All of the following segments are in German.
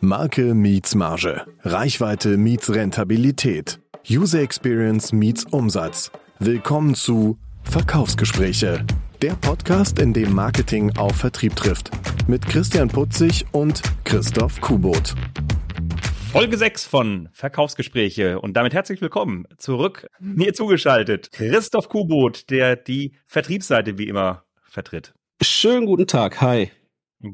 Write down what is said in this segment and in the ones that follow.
Marke meets Marge. Reichweite meets Rentabilität. User Experience meets Umsatz. Willkommen zu Verkaufsgespräche. Der Podcast, in dem Marketing auf Vertrieb trifft. Mit Christian Putzig und Christoph Kubot. Folge 6 von Verkaufsgespräche und damit herzlich willkommen zurück mir zugeschaltet. Christoph Kubot, der die Vertriebsseite wie immer vertritt. Schönen guten Tag, hi.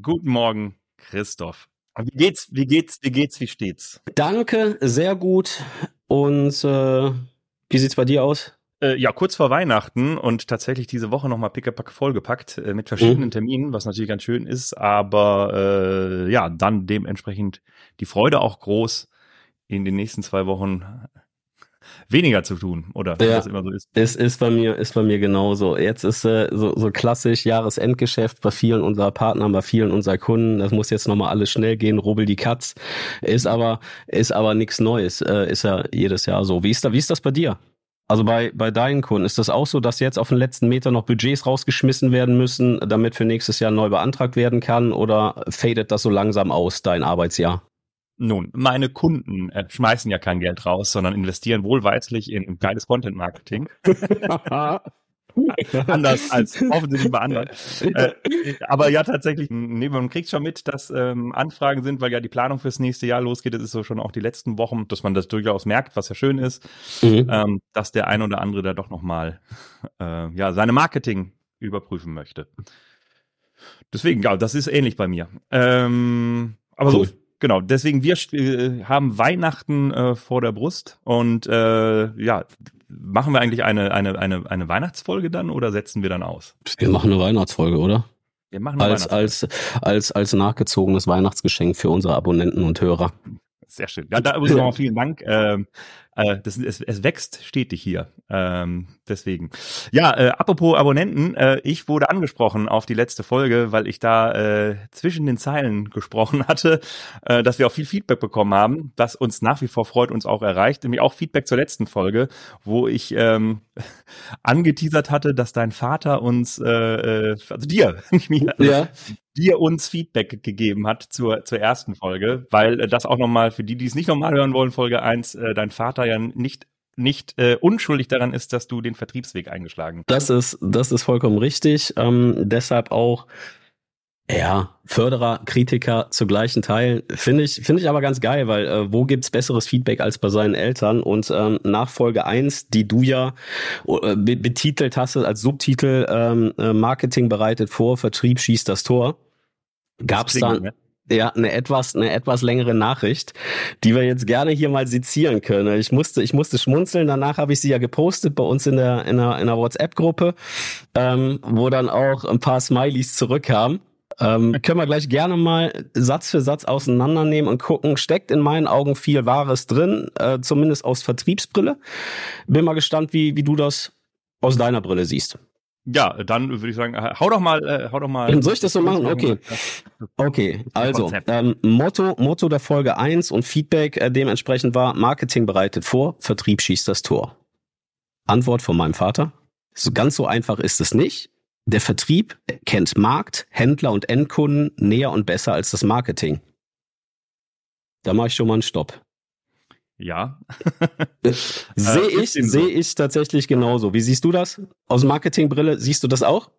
Guten Morgen, Christoph. Wie geht's, wie geht's, wie geht's, wie steht's? Danke, sehr gut. Und äh, wie sieht's bei dir aus? Äh, ja, kurz vor Weihnachten und tatsächlich diese Woche nochmal pickepack vollgepackt äh, mit verschiedenen mhm. Terminen, was natürlich ganz schön ist, aber äh, ja, dann dementsprechend die Freude auch groß, in den nächsten zwei Wochen weniger zu tun, oder ja, das immer so ist. Es ist bei mir, ist bei mir genauso. Jetzt ist äh, so, so klassisch Jahresendgeschäft bei vielen unserer Partner, bei vielen unserer Kunden. Das muss jetzt nochmal alles schnell gehen, rubbel die Katz. Ist aber, ist aber nichts Neues. Äh, ist ja jedes Jahr so. Wie ist da, wie ist das bei dir? Also bei, bei deinen Kunden ist das auch so, dass jetzt auf den letzten Meter noch Budgets rausgeschmissen werden müssen, damit für nächstes Jahr neu beantragt werden kann oder fadet das so langsam aus, dein Arbeitsjahr? Nun, meine Kunden äh, schmeißen ja kein Geld raus, sondern investieren wohlweislich in geiles Content-Marketing. Anders als offensichtlich bei anderen. Äh, aber ja, tatsächlich, nee, man kriegt schon mit, dass ähm, Anfragen sind, weil ja die Planung fürs nächste Jahr losgeht. Das ist so schon auch die letzten Wochen, dass man das durchaus merkt, was ja schön ist, mhm. ähm, dass der ein oder andere da doch nochmal äh, ja, seine Marketing überprüfen möchte. Deswegen, ja, das ist ähnlich bei mir. Ähm, aber cool. so genau, deswegen wir äh, haben Weihnachten äh, vor der Brust und äh, ja, machen wir eigentlich eine, eine, eine, eine Weihnachtsfolge dann oder setzen wir dann aus? Wir machen eine Weihnachtsfolge, oder? Wir machen eine als, als, als, als nachgezogenes Weihnachtsgeschenk für unsere Abonnenten und Hörer. Sehr schön. Ja, da übrigens nochmal vielen Dank. Ähm, äh, das, es, es wächst stetig hier. Ähm, deswegen. Ja, äh, apropos Abonnenten, äh, ich wurde angesprochen auf die letzte Folge, weil ich da äh, zwischen den Zeilen gesprochen hatte, äh, dass wir auch viel Feedback bekommen haben, das uns nach wie vor freut, uns auch erreicht. Nämlich auch Feedback zur letzten Folge, wo ich ähm, angeteasert hatte, dass dein Vater uns, äh, äh also dir, nicht mir, ja dir uns Feedback gegeben hat zur, zur ersten Folge, weil äh, das auch nochmal für die, die es nicht nochmal hören wollen, Folge eins, äh, dein Vater ja nicht nicht äh, unschuldig daran ist, dass du den Vertriebsweg eingeschlagen hast. Das ist, das ist vollkommen richtig. Ähm, deshalb auch ja, Förderer, Kritiker zu gleichen Teil. Finde ich, finde ich aber ganz geil, weil äh, wo gibt's besseres Feedback als bei seinen Eltern? Und ähm, nach Folge eins, die du ja äh, betitelt hast als Subtitel ähm, äh, Marketing bereitet vor, Vertrieb schießt das Tor gab es dann ne? ja eine etwas eine etwas längere Nachricht, die wir jetzt gerne hier mal sezieren können. Ich musste ich musste schmunzeln. Danach habe ich sie ja gepostet bei uns in der in der, in der WhatsApp-Gruppe, ähm, wo dann auch ein paar Smileys zurückkamen. Ähm, können wir gleich gerne mal Satz für Satz auseinandernehmen und gucken. Steckt in meinen Augen viel Wahres drin, äh, zumindest aus Vertriebsbrille. Bin mal gespannt, wie, wie du das aus deiner Brille siehst. Ja, dann würde ich sagen, hau doch mal, äh, hau doch mal. Soll ich das so machen? Okay. Okay, also ähm, Motto, Motto der Folge eins und Feedback äh, dementsprechend war, Marketing bereitet vor, Vertrieb schießt das Tor. Antwort von meinem Vater. So ganz so einfach ist es nicht. Der Vertrieb kennt Markt, Händler und Endkunden näher und besser als das Marketing. Da mache ich schon mal einen Stopp. Ja. sehe ich, sehe ich tatsächlich genauso. Wie siehst du das? Aus Marketingbrille siehst du das auch?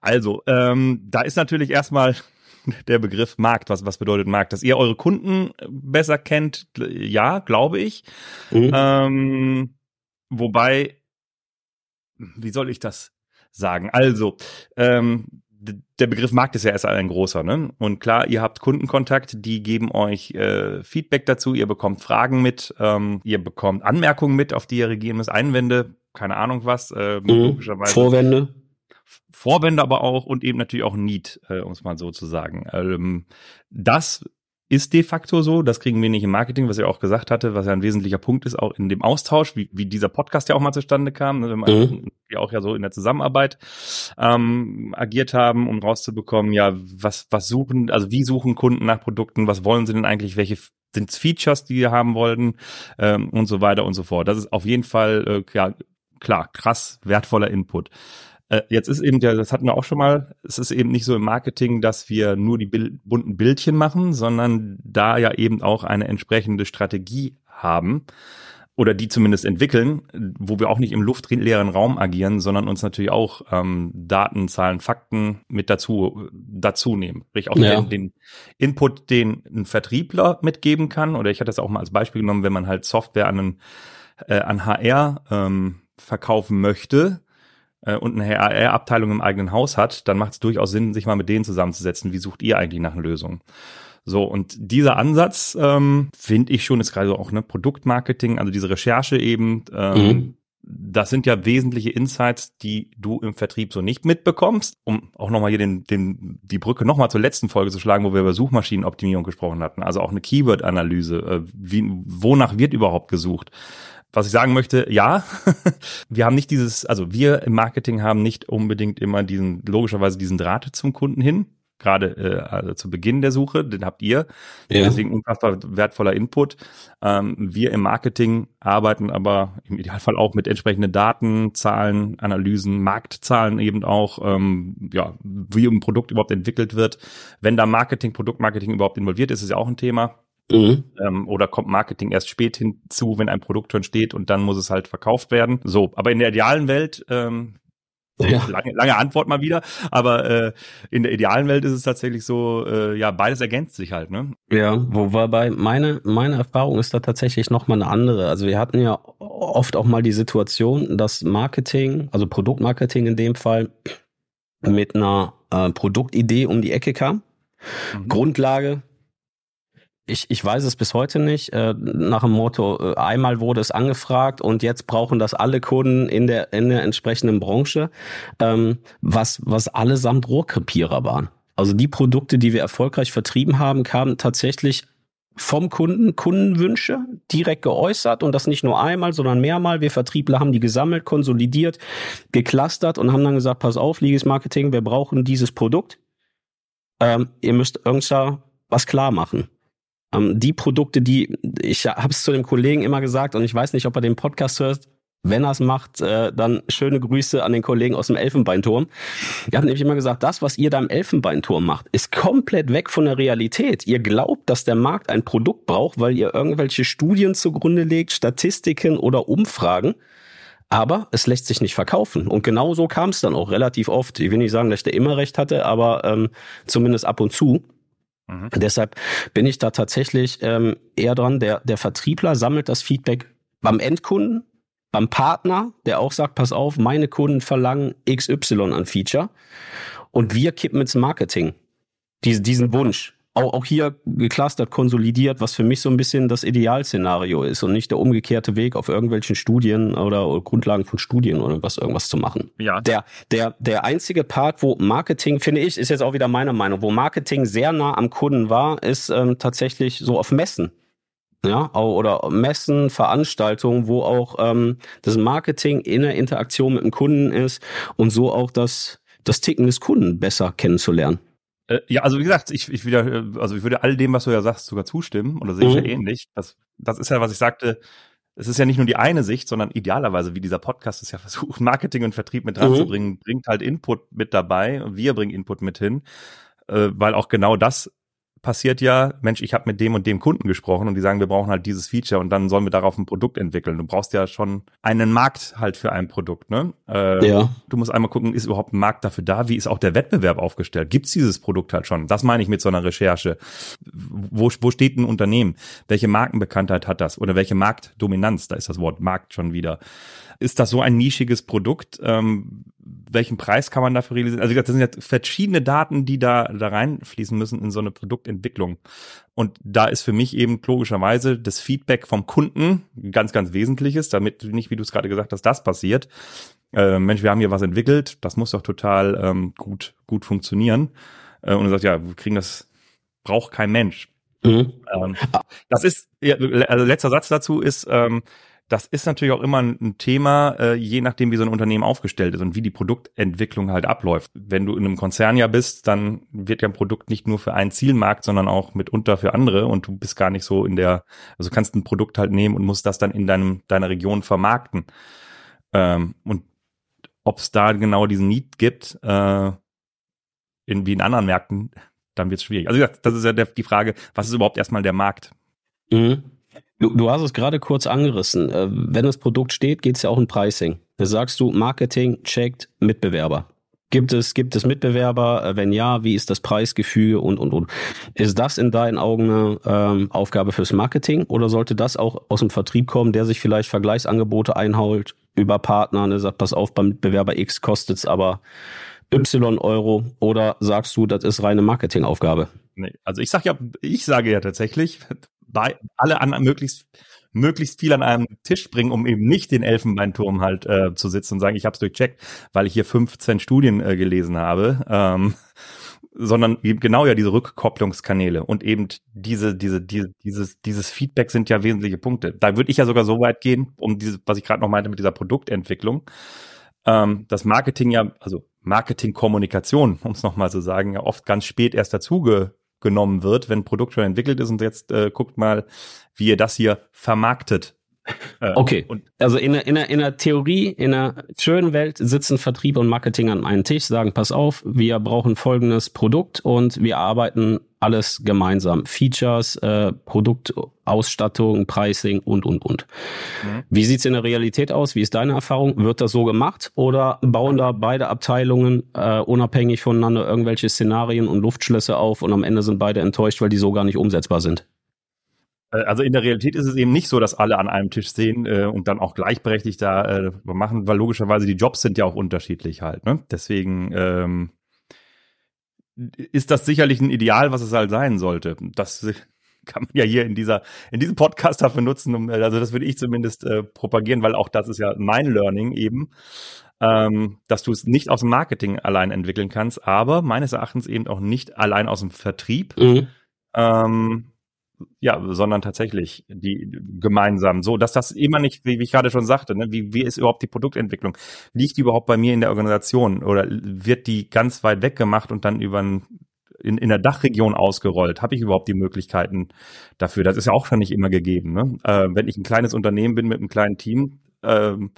Also, ähm, da ist natürlich erstmal der Begriff Markt. Was, was bedeutet Markt? Dass ihr eure Kunden besser kennt, ja, glaube ich. Mhm. Ähm, wobei, wie soll ich das sagen? Also, ähm, der Begriff Markt ist ja erst ein großer, ne? Und klar, ihr habt Kundenkontakt, die geben euch äh, Feedback dazu, ihr bekommt Fragen mit, ähm, ihr bekommt Anmerkungen mit, auf die ihr reagieren müsst, Einwände, keine Ahnung was, äh, mhm. logischerweise. Vorwände. Vorwände aber auch und eben natürlich auch Need, äh, um es mal so zu sagen. Ähm, das ist de facto so. Das kriegen wir nicht im Marketing, was ich auch gesagt hatte, was ja ein wesentlicher Punkt ist, auch in dem Austausch, wie, wie dieser Podcast ja auch mal zustande kam, ne, wenn mhm. wir auch ja so in der Zusammenarbeit ähm, agiert haben, um rauszubekommen, ja, was, was suchen, also wie suchen Kunden nach Produkten, was wollen sie denn eigentlich, welche sind Features, die wir haben wollten ähm, und so weiter und so fort. Das ist auf jeden Fall, äh, ja, klar, krass wertvoller Input. Äh, jetzt ist eben, ja, das hatten wir auch schon mal, es ist eben nicht so im Marketing, dass wir nur die Bild, bunten Bildchen machen, sondern da ja eben auch eine entsprechende Strategie haben oder die zumindest entwickeln, wo wir auch nicht im luftleeren Raum agieren, sondern uns natürlich auch ähm, Daten, Zahlen, Fakten mit dazu dazu nehmen. Sprich auch ja. den, den, Input, den ein Vertriebler mitgeben kann. Oder ich hatte das auch mal als Beispiel genommen, wenn man halt Software an, einen, äh, an HR ähm, verkaufen möchte, äh, und eine HR-Abteilung im eigenen Haus hat, dann macht es durchaus Sinn, sich mal mit denen zusammenzusetzen. Wie sucht ihr eigentlich nach einer Lösung? So, und dieser Ansatz, ähm, finde ich schon, ist gerade auch ne Produktmarketing, also diese Recherche eben, ähm, mhm. das sind ja wesentliche Insights, die du im Vertrieb so nicht mitbekommst. Um auch nochmal hier den, den, die Brücke nochmal zur letzten Folge zu schlagen, wo wir über Suchmaschinenoptimierung gesprochen hatten. Also auch eine Keyword-Analyse. Äh, wie, wonach wird überhaupt gesucht? Was ich sagen möchte, ja, wir haben nicht dieses, also wir im Marketing haben nicht unbedingt immer diesen, logischerweise diesen Draht zum Kunden hin. Gerade äh, also zu Beginn der Suche, den habt ihr. Ja. Deswegen unfassbar wertvoller Input. Ähm, wir im Marketing arbeiten aber im Idealfall auch mit entsprechenden Daten, Zahlen, Analysen, Marktzahlen eben auch, ähm, ja, wie ein Produkt überhaupt entwickelt wird. Wenn da Marketing, Produktmarketing überhaupt involviert ist, ist ja auch ein Thema. Mhm. Ähm, oder kommt Marketing erst spät hinzu, wenn ein Produkt schon steht und dann muss es halt verkauft werden. So, aber in der idealen Welt, ähm, ja. lange, lange Antwort mal wieder, aber äh, in der idealen Welt ist es tatsächlich so, äh, ja, beides ergänzt sich halt, ne? Ja, wobei meine, meine Erfahrung ist da tatsächlich nochmal eine andere. Also wir hatten ja oft auch mal die Situation, dass Marketing, also Produktmarketing in dem Fall, mit einer äh, Produktidee um die Ecke kam. Mhm. Grundlage ich, ich weiß es bis heute nicht. Äh, nach dem Motto, äh, einmal wurde es angefragt und jetzt brauchen das alle Kunden in der, in der entsprechenden Branche, ähm, was, was allesamt Rohrkrepierer waren. Also die Produkte, die wir erfolgreich vertrieben haben, kamen tatsächlich vom Kunden, Kundenwünsche direkt geäußert und das nicht nur einmal, sondern mehrmal. Wir Vertriebler haben die gesammelt, konsolidiert, geclustert und haben dann gesagt, pass auf, Ligis Marketing, wir brauchen dieses Produkt. Ähm, ihr müsst irgendwas was klar machen. Ähm, die Produkte, die, ich habe es zu dem Kollegen immer gesagt und ich weiß nicht, ob er den Podcast hört, wenn er es macht, äh, dann schöne Grüße an den Kollegen aus dem Elfenbeinturm. Er hat nämlich immer gesagt, das, was ihr da im Elfenbeinturm macht, ist komplett weg von der Realität. Ihr glaubt, dass der Markt ein Produkt braucht, weil ihr irgendwelche Studien zugrunde legt, Statistiken oder Umfragen. Aber es lässt sich nicht verkaufen. Und genau so kam es dann auch relativ oft. Ich will nicht sagen, dass ich da immer recht hatte, aber ähm, zumindest ab und zu. Mhm. Deshalb bin ich da tatsächlich ähm, eher dran, der, der Vertriebler sammelt das Feedback beim Endkunden, beim Partner, der auch sagt, pass auf, meine Kunden verlangen XY an Feature und wir kippen ins Marketing. Diese, diesen Wunsch auch, auch hier geclustert, konsolidiert, was für mich so ein bisschen das Idealszenario ist und nicht der umgekehrte Weg auf irgendwelchen Studien oder, oder Grundlagen von Studien oder was irgendwas zu machen. Ja. Der, der, der einzige Part, wo Marketing, finde ich, ist jetzt auch wieder meine Meinung, wo Marketing sehr nah am Kunden war, ist ähm, tatsächlich so auf Messen. Ja, oder Messen, Veranstaltungen, wo auch ähm, das Marketing in der Interaktion mit dem Kunden ist und so auch das, das Ticken des Kunden besser kennenzulernen. Äh, ja, also wie gesagt, ich, ich wieder, also ich würde all dem, was du ja sagst, sogar zustimmen, oder sehe ich mhm. ja ähnlich. Das, das ist ja, was ich sagte, es ist ja nicht nur die eine Sicht, sondern idealerweise, wie dieser Podcast es ja versucht, Marketing und Vertrieb mit dran mhm. zu bringen, bringt halt Input mit dabei und wir bringen Input mit hin, äh, weil auch genau das passiert ja, Mensch, ich habe mit dem und dem Kunden gesprochen und die sagen, wir brauchen halt dieses Feature und dann sollen wir darauf ein Produkt entwickeln. Du brauchst ja schon einen Markt halt für ein Produkt, ne? Äh, ja. Du musst einmal gucken, ist überhaupt ein Markt dafür da? Wie ist auch der Wettbewerb aufgestellt? Gibt's dieses Produkt halt schon? Das meine ich mit so einer Recherche. Wo, wo steht ein Unternehmen? Welche Markenbekanntheit hat das? Oder welche Marktdominanz? Da ist das Wort Markt schon wieder. Ist das so ein nischiges Produkt? Ähm, welchen Preis kann man dafür realisieren? Also das sind ja verschiedene Daten, die da, da reinfließen müssen in so eine Produktentwicklung. Und da ist für mich eben logischerweise das Feedback vom Kunden ganz, ganz wesentliches, damit nicht, wie du es gerade gesagt hast, das passiert. Äh, Mensch, wir haben hier was entwickelt, das muss doch total ähm, gut, gut funktionieren. Äh, und er sagt, ja, wir kriegen das, braucht kein Mensch. Mhm. Ähm, das ist, ja, also letzter Satz dazu ist, ähm, das ist natürlich auch immer ein Thema, äh, je nachdem, wie so ein Unternehmen aufgestellt ist und wie die Produktentwicklung halt abläuft. Wenn du in einem Konzern ja bist, dann wird ja ein Produkt nicht nur für einen Zielmarkt, sondern auch mitunter für andere und du bist gar nicht so in der, also kannst ein Produkt halt nehmen und musst das dann in deinem, deiner Region vermarkten. Ähm, und ob es da genau diesen Need gibt, äh, in, wie in anderen Märkten, dann wird es schwierig. Also das ist ja der, die Frage, was ist überhaupt erstmal der Markt? Mhm. Du, du hast es gerade kurz angerissen. Äh, wenn das Produkt steht, geht es ja auch um Pricing. Da sagst du, Marketing checkt Mitbewerber. Gibt es, gibt es Mitbewerber? Äh, wenn ja, wie ist das Preisgefüge und, und, und? Ist das in deinen Augen eine ähm, Aufgabe fürs Marketing oder sollte das auch aus dem Vertrieb kommen, der sich vielleicht Vergleichsangebote einholt über Partner der sagt, pass auf, beim Mitbewerber X kostet es aber Y Euro oder sagst du, das ist reine Marketingaufgabe? Nee, also ich sage ja, ich sage ja tatsächlich, bei alle an möglichst möglichst viel an einem Tisch bringen, um eben nicht den Elfenbeinturm halt äh, zu sitzen und sagen, ich habe es durchcheckt, weil ich hier 15 Studien äh, gelesen habe, ähm, sondern eben genau ja diese Rückkopplungskanäle und eben diese, diese, diese, dieses, dieses Feedback sind ja wesentliche Punkte. Da würde ich ja sogar so weit gehen, um diese, was ich gerade noch meinte mit dieser Produktentwicklung, ähm, das Marketing ja, also Marketingkommunikation, um es nochmal zu sagen, ja oft ganz spät erst dazuge genommen wird, wenn ein Produkt schon entwickelt ist und jetzt äh, guckt mal, wie ihr das hier vermarktet. Äh, okay. Und also in der, in, der, in der Theorie, in einer schönen Welt sitzen Vertrieb und Marketing an einem Tisch, sagen, pass auf, wir brauchen folgendes Produkt und wir arbeiten alles gemeinsam. Features, äh, Produktausstattung, Pricing und, und, und. Mhm. Wie sieht's in der Realität aus? Wie ist deine Erfahrung? Wird das so gemacht oder bauen da beide Abteilungen äh, unabhängig voneinander irgendwelche Szenarien und Luftschlösser auf und am Ende sind beide enttäuscht, weil die so gar nicht umsetzbar sind? Äh, also in der Realität ist es eben nicht so, dass alle an einem Tisch sehen äh, und dann auch gleichberechtigt da äh, machen, weil logischerweise die Jobs sind ja auch unterschiedlich halt. Ne? Deswegen ähm, ist das sicherlich ein Ideal, was es halt sein sollte. Das kann man ja hier in dieser in diesem Podcast dafür nutzen, um, also das würde ich zumindest äh, propagieren, weil auch das ist ja mein Learning eben, ähm, dass du es nicht aus dem Marketing allein entwickeln kannst, aber meines Erachtens eben auch nicht allein aus dem Vertrieb. Mhm. Ähm, ja, sondern tatsächlich die gemeinsam, so dass das immer nicht, wie, ich gerade schon sagte, ne, wie, wie ist überhaupt die Produktentwicklung? Liegt die überhaupt bei mir in der Organisation oder wird die ganz weit weg gemacht und dann über ein, in, in der Dachregion ausgerollt? Habe ich überhaupt die Möglichkeiten dafür? Das ist ja auch schon nicht immer gegeben. Ne? Äh, wenn ich ein kleines Unternehmen bin mit einem kleinen Team, ähm,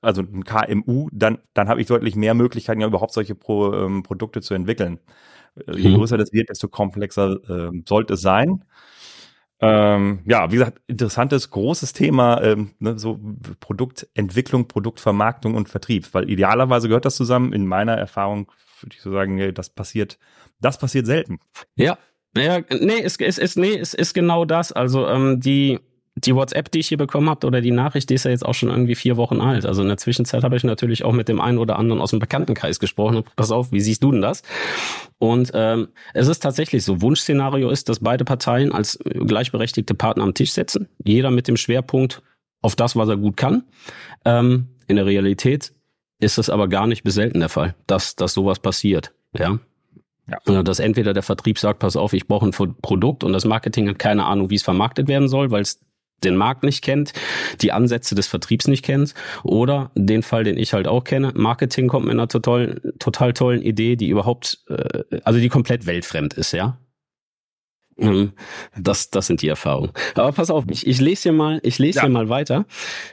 also ein KMU, dann, dann habe ich deutlich mehr Möglichkeiten, ja überhaupt solche Pro, ähm, Produkte zu entwickeln. Je mhm. größer das wird, desto komplexer äh, sollte es sein. Ähm, ja, wie gesagt, interessantes, großes Thema, ähm, ne, so Produktentwicklung, Produktvermarktung und Vertrieb, weil idealerweise gehört das zusammen. In meiner Erfahrung würde ich so sagen, das passiert, das passiert selten. Ja, ja, nee, es ist, ist, nee, es ist genau das. Also ähm, die die WhatsApp, die ich hier bekommen habe, oder die Nachricht, die ist ja jetzt auch schon irgendwie vier Wochen alt. Also in der Zwischenzeit habe ich natürlich auch mit dem einen oder anderen aus dem Bekanntenkreis gesprochen. Pass auf, wie siehst du denn das? Und ähm, es ist tatsächlich so, Wunschszenario ist, dass beide Parteien als gleichberechtigte Partner am Tisch sitzen. Jeder mit dem Schwerpunkt auf das, was er gut kann. Ähm, in der Realität ist es aber gar nicht bis selten der Fall, dass, dass sowas passiert. Ja. Ja. Dass entweder der Vertrieb sagt, pass auf, ich brauche ein Produkt und das Marketing hat keine Ahnung, wie es vermarktet werden soll, weil es den Markt nicht kennt, die Ansätze des Vertriebs nicht kennt oder den Fall, den ich halt auch kenne, Marketing kommt mit einer total, total tollen Idee, die überhaupt, äh, also die komplett weltfremd ist, ja. Ähm, das, das sind die Erfahrungen. Aber pass auf, ich, ich lese hier mal, ich lese ja. hier mal weiter.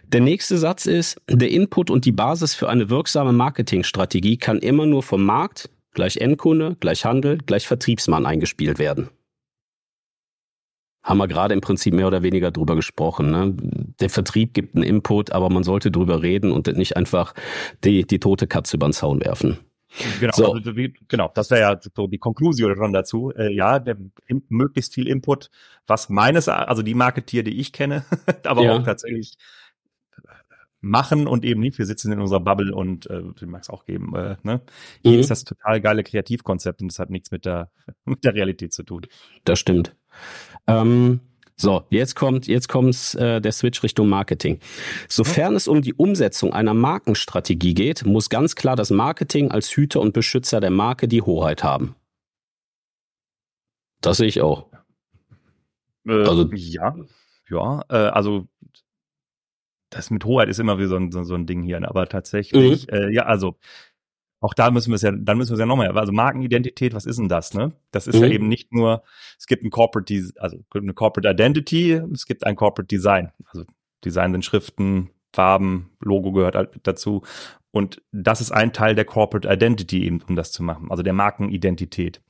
Der nächste Satz ist, der Input und die Basis für eine wirksame Marketingstrategie kann immer nur vom Markt, gleich Endkunde, gleich Handel, gleich Vertriebsmann eingespielt werden haben wir gerade im Prinzip mehr oder weniger drüber gesprochen. Ne? Der Vertrieb gibt einen Input, aber man sollte drüber reden und nicht einfach die, die tote Katze über den Zaun werfen. Genau, so. also, genau, das wäre ja so die Konklusion schon dazu. Äh, ja, der, möglichst viel Input, was meines, also die Marketier, die ich kenne, aber ja. auch tatsächlich machen und eben nicht. Wir sitzen in unserer Bubble und äh, den mag es auch geben. Äh, ne? Hier mhm. ist das total geile Kreativkonzept und das hat nichts mit der, mit der Realität zu tun. Das stimmt. Ähm, so, jetzt kommt, jetzt kommt äh, der Switch Richtung Marketing. Sofern es um die Umsetzung einer Markenstrategie geht, muss ganz klar das Marketing als Hüter und Beschützer der Marke die Hoheit haben. Das sehe ich auch. Äh, also ja, ja, äh, also das mit Hoheit ist immer wie so ein, so, so ein Ding hier, aber tatsächlich, mhm. äh, ja, also auch da müssen wir es ja, dann müssen wir es ja nochmal, also Markenidentität, was ist denn das, ne? Das ist mhm. ja eben nicht nur, es gibt ein Corporate, also eine Corporate Identity, es gibt ein Corporate Design. Also Design sind Schriften, Farben, Logo gehört halt dazu. Und das ist ein Teil der Corporate Identity eben, um das zu machen, also der Markenidentität.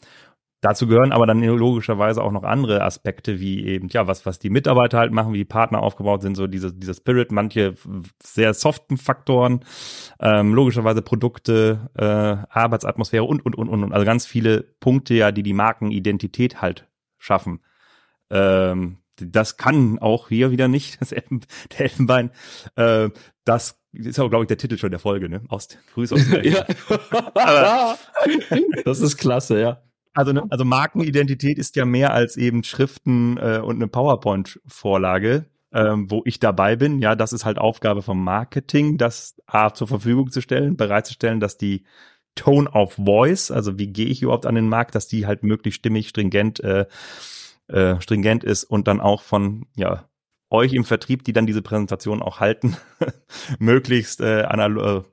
Dazu gehören aber dann logischerweise auch noch andere Aspekte, wie eben, ja, was, was die Mitarbeiter halt machen, wie die Partner aufgebaut sind, so diese, dieser Spirit, manche sehr soften Faktoren, ähm, logischerweise Produkte, äh, Arbeitsatmosphäre und, und, und, und, also ganz viele Punkte ja, die die Markenidentität halt schaffen. Ähm, das kann auch hier wieder nicht, das Elfen, der Elfenbein. Äh, das ist auch, glaube ich, der Titel schon der Folge, ne? Aus Grüße aus der ja. Das ist klasse, ja. Also, ne, also Markenidentität ist ja mehr als eben Schriften äh, und eine PowerPoint-Vorlage, ähm, wo ich dabei bin. Ja, das ist halt Aufgabe vom Marketing, das A zur Verfügung zu stellen, bereitzustellen, dass die Tone of Voice, also wie gehe ich überhaupt an den Markt, dass die halt möglichst stimmig, stringent, äh, äh, stringent ist und dann auch von ja euch im Vertrieb, die dann diese Präsentation auch halten, möglichst äh, analog, ne,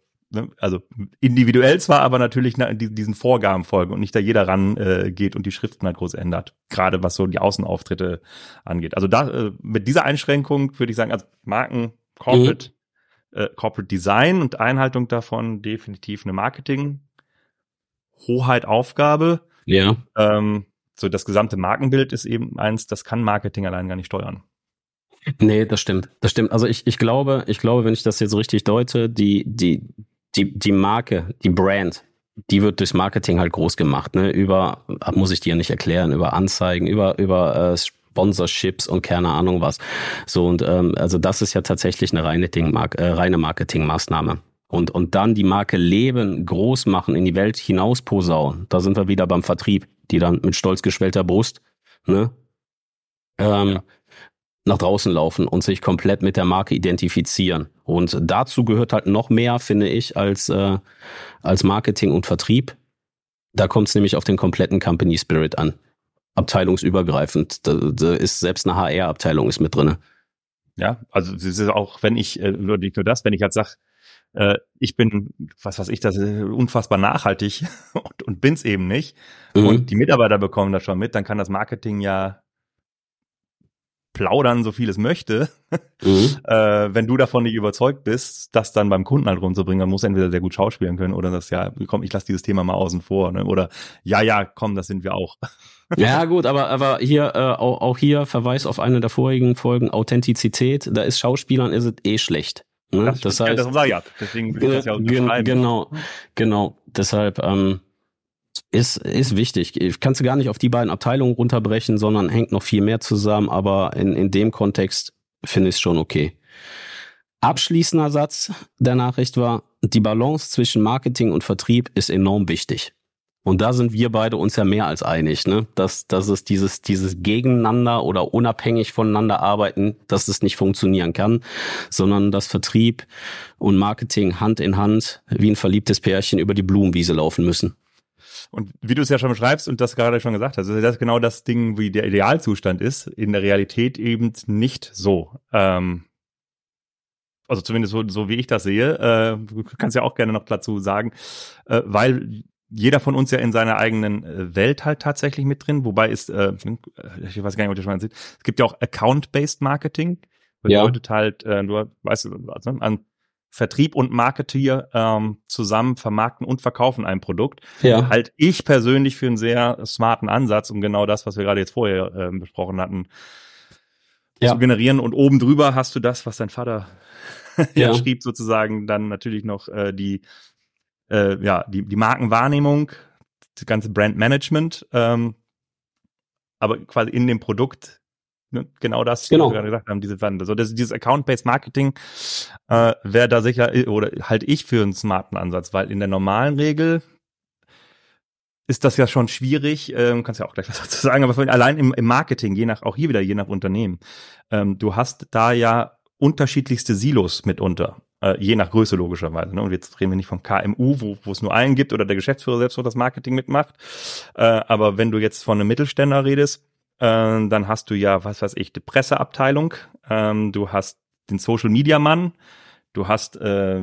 also individuell zwar, aber natürlich na, diesen Vorgaben folgen und nicht da jeder ran äh, geht und die Schriften halt groß ändert. Gerade was so die Außenauftritte angeht. Also da äh, mit dieser Einschränkung würde ich sagen, also Marken, Corporate, mhm. äh, Corporate Design und Einhaltung davon definitiv eine Marketing Hoheit Aufgabe. Ja. Ähm, so das gesamte Markenbild ist eben eins, das kann Marketing allein gar nicht steuern. Nee, das stimmt. Das stimmt. Also ich, ich glaube, ich glaube, wenn ich das jetzt richtig deute, die, die, die, die Marke, die Brand, die wird durchs Marketing halt groß gemacht, ne? Über, muss ich dir nicht erklären, über Anzeigen, über, über äh, Sponsorships und keine Ahnung was. So, und ähm, also das ist ja tatsächlich eine reine, Ding, äh, reine Marketingmaßnahme. Und, und dann die Marke leben, groß machen, in die Welt hinaus posaunen. Da sind wir wieder beim Vertrieb, die dann mit stolz geschwellter Brust, ne? Ähm, ja nach draußen laufen und sich komplett mit der Marke identifizieren. Und dazu gehört halt noch mehr, finde ich, als, äh, als Marketing und Vertrieb. Da kommt es nämlich auf den kompletten Company Spirit an. Abteilungsübergreifend. Da, da ist selbst eine HR-Abteilung ist mit drinne. Ja, also es ist auch, wenn ich, äh, nur das, wenn ich jetzt sage, äh, ich bin, was weiß ich, das ist unfassbar nachhaltig und, und bin's eben nicht. Mhm. Und die Mitarbeiter bekommen das schon mit, dann kann das Marketing ja plaudern, so viel es möchte. Mhm. äh, wenn du davon nicht überzeugt bist, das dann beim Kunden halt rumzubringen, dann muss entweder sehr gut schauspielen können oder das, ja, komm, ich lasse dieses Thema mal außen vor. Ne? Oder ja, ja, komm, das sind wir auch. ja, gut, aber, aber hier, äh, auch, auch hier Verweis auf eine der vorigen Folgen, Authentizität, da ist Schauspielern ist es eh schlecht. Ne? Das, das heißt, das ja, deswegen will ich das ja auch Genau, genau. Deshalb, ähm, ist, ist wichtig. Kannst du gar nicht auf die beiden Abteilungen runterbrechen, sondern hängt noch viel mehr zusammen, aber in, in dem Kontext finde ich es schon okay. Abschließender Satz der Nachricht war, die Balance zwischen Marketing und Vertrieb ist enorm wichtig. Und da sind wir beide uns ja mehr als einig, ne? Dass, dass es dieses, dieses Gegeneinander oder unabhängig voneinander arbeiten, dass es nicht funktionieren kann, sondern dass Vertrieb und Marketing Hand in Hand wie ein verliebtes Pärchen über die Blumenwiese laufen müssen. Und wie du es ja schon beschreibst und das gerade schon gesagt hast, also das ist genau das Ding, wie der Idealzustand ist, in der Realität eben nicht so. Ähm, also zumindest so, so wie ich das sehe, äh, du kannst ja auch gerne noch dazu sagen, äh, weil jeder von uns ja in seiner eigenen äh, Welt halt tatsächlich mit drin, wobei ist, äh, ich weiß gar nicht, ob ihr schon mal seht, es gibt ja auch Account-Based Marketing, bedeutet ja. halt, äh, du weißt, also an Vertrieb und Marketeer ähm, zusammen vermarkten und verkaufen ein Produkt. Ja. Halt ich persönlich für einen sehr smarten Ansatz, um genau das, was wir gerade jetzt vorher äh, besprochen hatten, ja. zu generieren. Und oben drüber hast du das, was dein Vater ja. schrieb, sozusagen dann natürlich noch äh, die, äh, ja, die, die Markenwahrnehmung, das ganze Brandmanagement, ähm, aber quasi in dem Produkt Ne? Genau das, genau. was wir gerade gesagt haben, diese Wand. So, das, dieses Account-Based Marketing äh, wäre da sicher, oder halt ich für einen smarten Ansatz, weil in der normalen Regel ist das ja schon schwierig, ähm, kannst ja auch gleich was dazu sagen, aber allein im, im Marketing, je nach, auch hier wieder je nach Unternehmen, ähm, du hast da ja unterschiedlichste Silos mitunter. Äh, je nach Größe logischerweise. Ne? Und jetzt reden wir nicht vom KMU, wo, wo es nur einen gibt oder der Geschäftsführer selbst wo das Marketing mitmacht. Äh, aber wenn du jetzt von einem Mittelständler redest, dann hast du ja, was weiß ich, die Presseabteilung, ähm, du hast den Social Media Mann, du hast äh,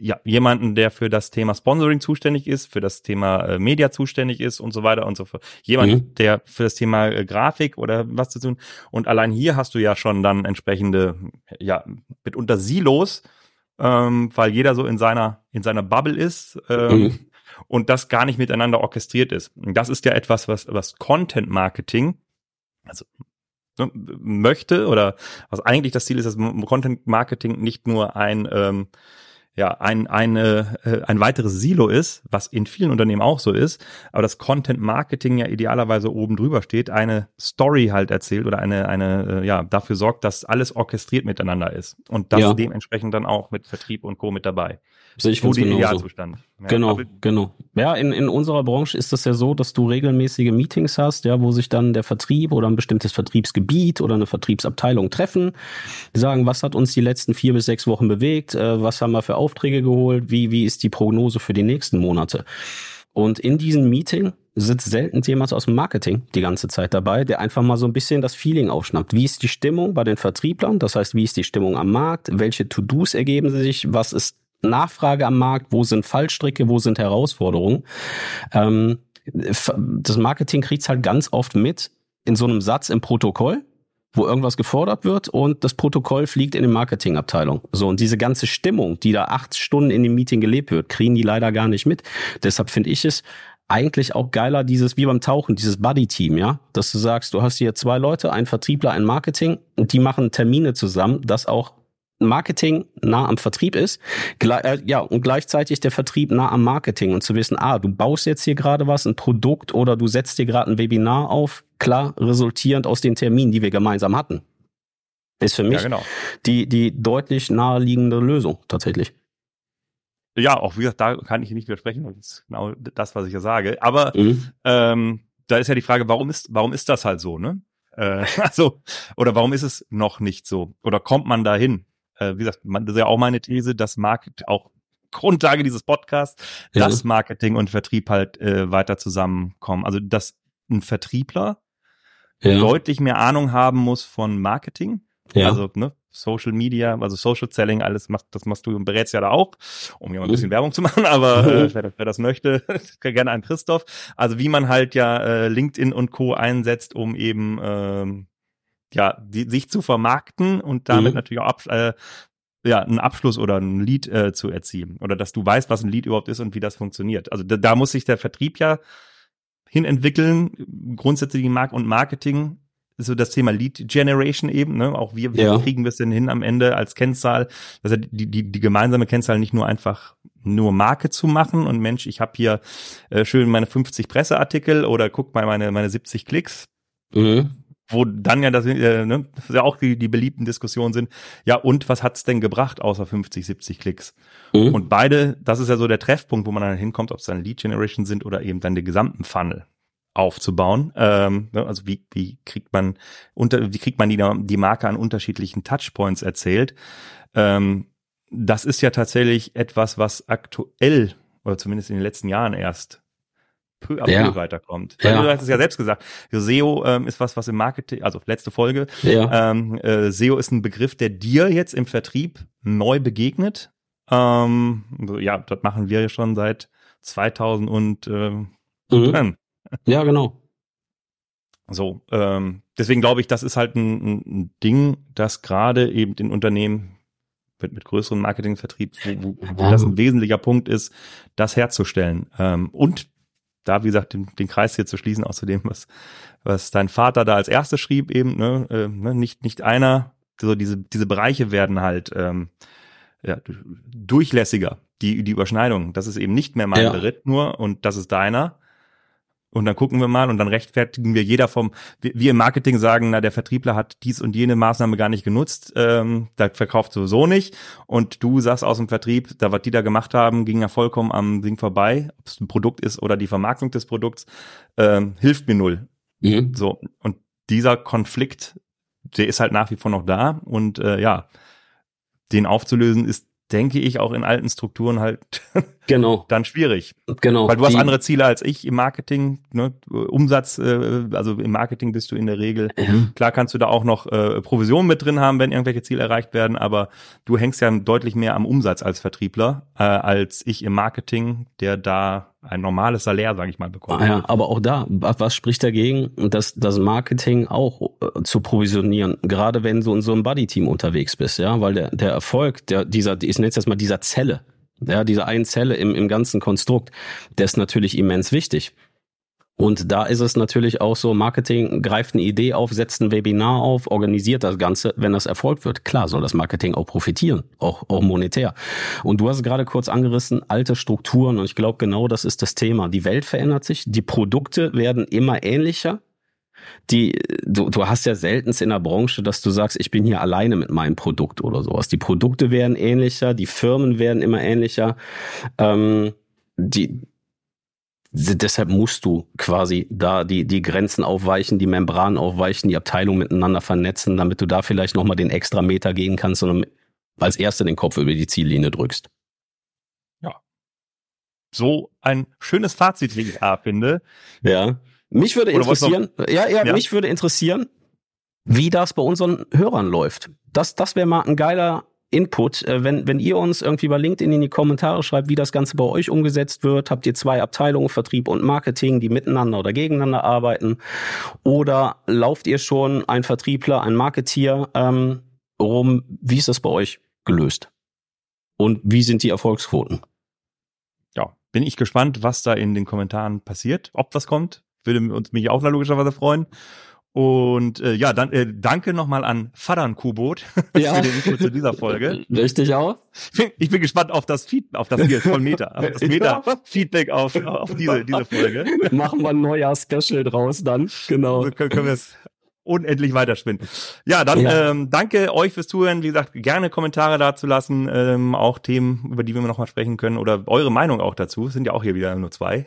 ja, jemanden, der für das Thema Sponsoring zuständig ist, für das Thema äh, Media zuständig ist und so weiter und so fort. Jemand, mhm. der für das Thema äh, Grafik oder was zu tun. Und allein hier hast du ja schon dann entsprechende, ja, mitunter Silos ähm, weil jeder so in seiner, in seiner Bubble ist. Ähm, mhm. Und das gar nicht miteinander orchestriert ist. Und das ist ja etwas, was, was Content Marketing, also ne, möchte oder was eigentlich das Ziel ist, dass Content Marketing nicht nur ein ähm, ja ein eine äh, ein weiteres Silo ist, was in vielen Unternehmen auch so ist, aber das Content Marketing ja idealerweise oben drüber steht, eine Story halt erzählt oder eine eine äh, ja dafür sorgt, dass alles orchestriert miteinander ist und das ja. dementsprechend dann auch mit Vertrieb und Co mit dabei. Sehe ich ganz genauso. Ja, genau, genau. Ja, in, in unserer Branche ist das ja so, dass du regelmäßige Meetings hast, ja, wo sich dann der Vertrieb oder ein bestimmtes Vertriebsgebiet oder eine Vertriebsabteilung treffen, sagen, was hat uns die letzten vier bis sechs Wochen bewegt, äh, was haben wir für Aufträge geholt, wie, wie ist die Prognose für die nächsten Monate. Und in diesem Meeting sitzt selten jemand aus dem Marketing die ganze Zeit dabei, der einfach mal so ein bisschen das Feeling aufschnappt. Wie ist die Stimmung bei den Vertrieblern? Das heißt, wie ist die Stimmung am Markt? Welche To-Dos ergeben sich? Was ist Nachfrage am Markt, wo sind Fallstricke, wo sind Herausforderungen. Ähm, das Marketing kriegt's halt ganz oft mit in so einem Satz im Protokoll, wo irgendwas gefordert wird und das Protokoll fliegt in die Marketingabteilung. So, und diese ganze Stimmung, die da acht Stunden in dem Meeting gelebt wird, kriegen die leider gar nicht mit. Deshalb finde ich es eigentlich auch geiler, dieses wie beim Tauchen, dieses Buddy-Team, ja, dass du sagst, du hast hier zwei Leute, ein Vertriebler, ein Marketing und die machen Termine zusammen, dass auch Marketing nah am Vertrieb ist, äh, ja, und gleichzeitig der Vertrieb nah am Marketing und zu wissen, ah, du baust jetzt hier gerade was, ein Produkt oder du setzt dir gerade ein Webinar auf, klar, resultierend aus den Terminen, die wir gemeinsam hatten. Ist für mich ja, genau. die, die deutlich naheliegende Lösung tatsächlich. Ja, auch wie gesagt, da kann ich nicht widersprechen, das ist genau das, was ich ja sage. Aber mhm. ähm, da ist ja die Frage, warum ist, warum ist das halt so, ne? Äh, also, oder warum ist es noch nicht so? Oder kommt man dahin? Äh, wie gesagt, man, das ist ja auch meine These, dass Market auch Grundlage dieses Podcasts, ja. dass Marketing und Vertrieb halt äh, weiter zusammenkommen. Also dass ein Vertriebler ja. deutlich mehr Ahnung haben muss von Marketing. Ja. Also ne, Social Media, also Social Selling, alles macht, das machst du und berätst ja da auch, um hier mal ein bisschen. Werbung zu machen, aber äh, wer, wer das möchte, gerne einen Christoph. Also wie man halt ja äh, LinkedIn und Co. einsetzt, um eben ähm, ja, die, sich zu vermarkten und damit mhm. natürlich auch ab, äh, ja, einen Abschluss oder ein Lied äh, zu erzielen. Oder dass du weißt, was ein Lied überhaupt ist und wie das funktioniert. Also da, da muss sich der Vertrieb ja hin entwickeln, grundsätzlich Mark und Marketing so das Thema Lead Generation eben, ne? Auch wir, wie ja. kriegen wir es denn hin am Ende als Kennzahl, also die, die, die gemeinsame Kennzahl nicht nur einfach nur Marke zu machen und Mensch, ich habe hier äh, schön meine 50 Presseartikel oder guck mal meine, meine 70 Klicks. Mhm wo dann ja das, äh, ne, das ja auch die, die beliebten Diskussionen sind, ja und was hat's denn gebracht außer 50, 70 Klicks? Mhm. Und beide, das ist ja so der Treffpunkt, wo man dann hinkommt, ob es dann Lead Generation sind oder eben dann den gesamten Funnel aufzubauen. Ähm, ne, also wie, wie kriegt man unter, wie kriegt man die, die Marke an unterschiedlichen Touchpoints erzählt? Ähm, das ist ja tatsächlich etwas, was aktuell oder zumindest in den letzten Jahren erst peu à peu ja. weiterkommt. Ja. Du hast es ja selbst gesagt. SEO ähm, ist was, was im Marketing, also letzte Folge, ja. ähm, äh, SEO ist ein Begriff, der dir jetzt im Vertrieb neu begegnet. Ähm, ja, das machen wir ja schon seit 2000 und äh, mhm. Ja, genau. So, ähm, deswegen glaube ich, das ist halt ein, ein Ding, das gerade eben den Unternehmen mit, mit größeren Marketingvertrieb, wo, wo das ein wesentlicher Punkt ist, das herzustellen. Ähm, und da, wie gesagt, den, den Kreis hier zu schließen, aus dem, was, was dein Vater da als erstes schrieb, eben, ne, äh, ne, nicht, nicht einer, so diese, diese Bereiche werden halt ähm, ja, durchlässiger, die, die Überschneidung. Das ist eben nicht mehr mein ja. Beritt nur und das ist deiner, und dann gucken wir mal und dann rechtfertigen wir jeder vom, wir im Marketing sagen, na, der Vertriebler hat dies und jene Maßnahme gar nicht genutzt, ähm, da verkauft sowieso nicht. Und du sagst aus dem Vertrieb, da was die da gemacht haben, ging ja vollkommen am Ding vorbei, ob es ein Produkt ist oder die Vermarktung des Produkts, ähm, hilft mir null. Mhm. So, und dieser Konflikt, der ist halt nach wie vor noch da und äh, ja, den aufzulösen ist denke ich, auch in alten Strukturen halt genau. dann schwierig. Genau. Weil du hast andere Ziele als ich im Marketing, ne? Umsatz, äh, also im Marketing bist du in der Regel. Mhm. Klar kannst du da auch noch äh, Provisionen mit drin haben, wenn irgendwelche Ziele erreicht werden, aber du hängst ja deutlich mehr am Umsatz als Vertriebler, äh, als ich im Marketing, der da ein normales Salär, sage ich mal, bekommen. Ah, ja, aber auch da, was spricht dagegen, das, das Marketing auch äh, zu provisionieren, gerade wenn du in so einem Buddy-Team unterwegs bist, ja, weil der, der Erfolg der, dieser, ich nenne es jetzt mal dieser Zelle, ja, dieser einen Zelle im, im ganzen Konstrukt, der ist natürlich immens wichtig. Und da ist es natürlich auch so, Marketing greift eine Idee auf, setzt ein Webinar auf, organisiert das Ganze. Wenn das Erfolg wird, klar soll das Marketing auch profitieren, auch, auch monetär. Und du hast gerade kurz angerissen, alte Strukturen. Und ich glaube, genau das ist das Thema. Die Welt verändert sich, die Produkte werden immer ähnlicher. Die, du, du hast ja selten in der Branche, dass du sagst, ich bin hier alleine mit meinem Produkt oder sowas. Die Produkte werden ähnlicher, die Firmen werden immer ähnlicher. Ähm, die, deshalb musst du quasi da die, die Grenzen aufweichen, die Membranen aufweichen, die Abteilungen miteinander vernetzen, damit du da vielleicht nochmal den extra Meter gehen kannst und als Erster den Kopf über die Ziellinie drückst. Ja. So ein schönes Fazit, wie ich A finde. Ja. Mich würde interessieren, ja, ja, ja, mich würde interessieren, wie das bei unseren Hörern läuft. Das, das wäre mal ein geiler Input. Äh, wenn, wenn ihr uns irgendwie bei LinkedIn in die Kommentare schreibt, wie das Ganze bei euch umgesetzt wird, habt ihr zwei Abteilungen, Vertrieb und Marketing, die miteinander oder gegeneinander arbeiten? Oder lauft ihr schon ein Vertriebler, ein Marketier ähm, rum? Wie ist das bei euch gelöst? Und wie sind die Erfolgsquoten? Ja, bin ich gespannt, was da in den Kommentaren passiert, ob was kommt. Würde uns mich auch logischerweise freuen. Und äh, ja, dann äh, danke nochmal an Fadan Kubot ja. für den Info zu dieser Folge. Richtig auch. Ich bin gespannt auf das Feed, auf das hier von Meta, auf das Meta-Feedback auf, auf diese, diese Folge. Machen wir ein Neujahr-Special draus dann, genau. Also können, können wir es unendlich weiterspinnen. Ja, dann ja. Ähm, danke euch fürs Zuhören. Wie gesagt, gerne Kommentare dazu lassen, ähm, auch Themen, über die wir nochmal sprechen können oder eure Meinung auch dazu. Sind ja auch hier wieder nur zwei.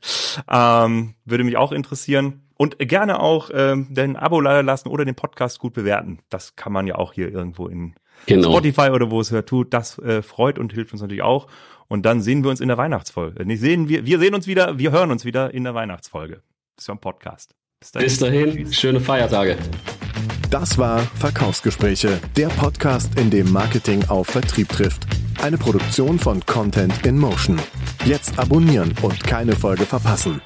ähm, würde mich auch interessieren. Und gerne auch ähm, den Abo leider lassen oder den Podcast gut bewerten. Das kann man ja auch hier irgendwo in genau. Spotify oder wo es hört tut. Das äh, freut und hilft uns natürlich auch. Und dann sehen wir uns in der Weihnachtsfolge. Nicht sehen wir, wir sehen uns wieder, wir hören uns wieder in der Weihnachtsfolge. Das ist ja ein Podcast. Bis dahin. Bis dahin. Schöne Feiertage. Das war Verkaufsgespräche, der Podcast, in dem Marketing auf Vertrieb trifft. Eine Produktion von Content in Motion. Jetzt abonnieren und keine Folge verpassen.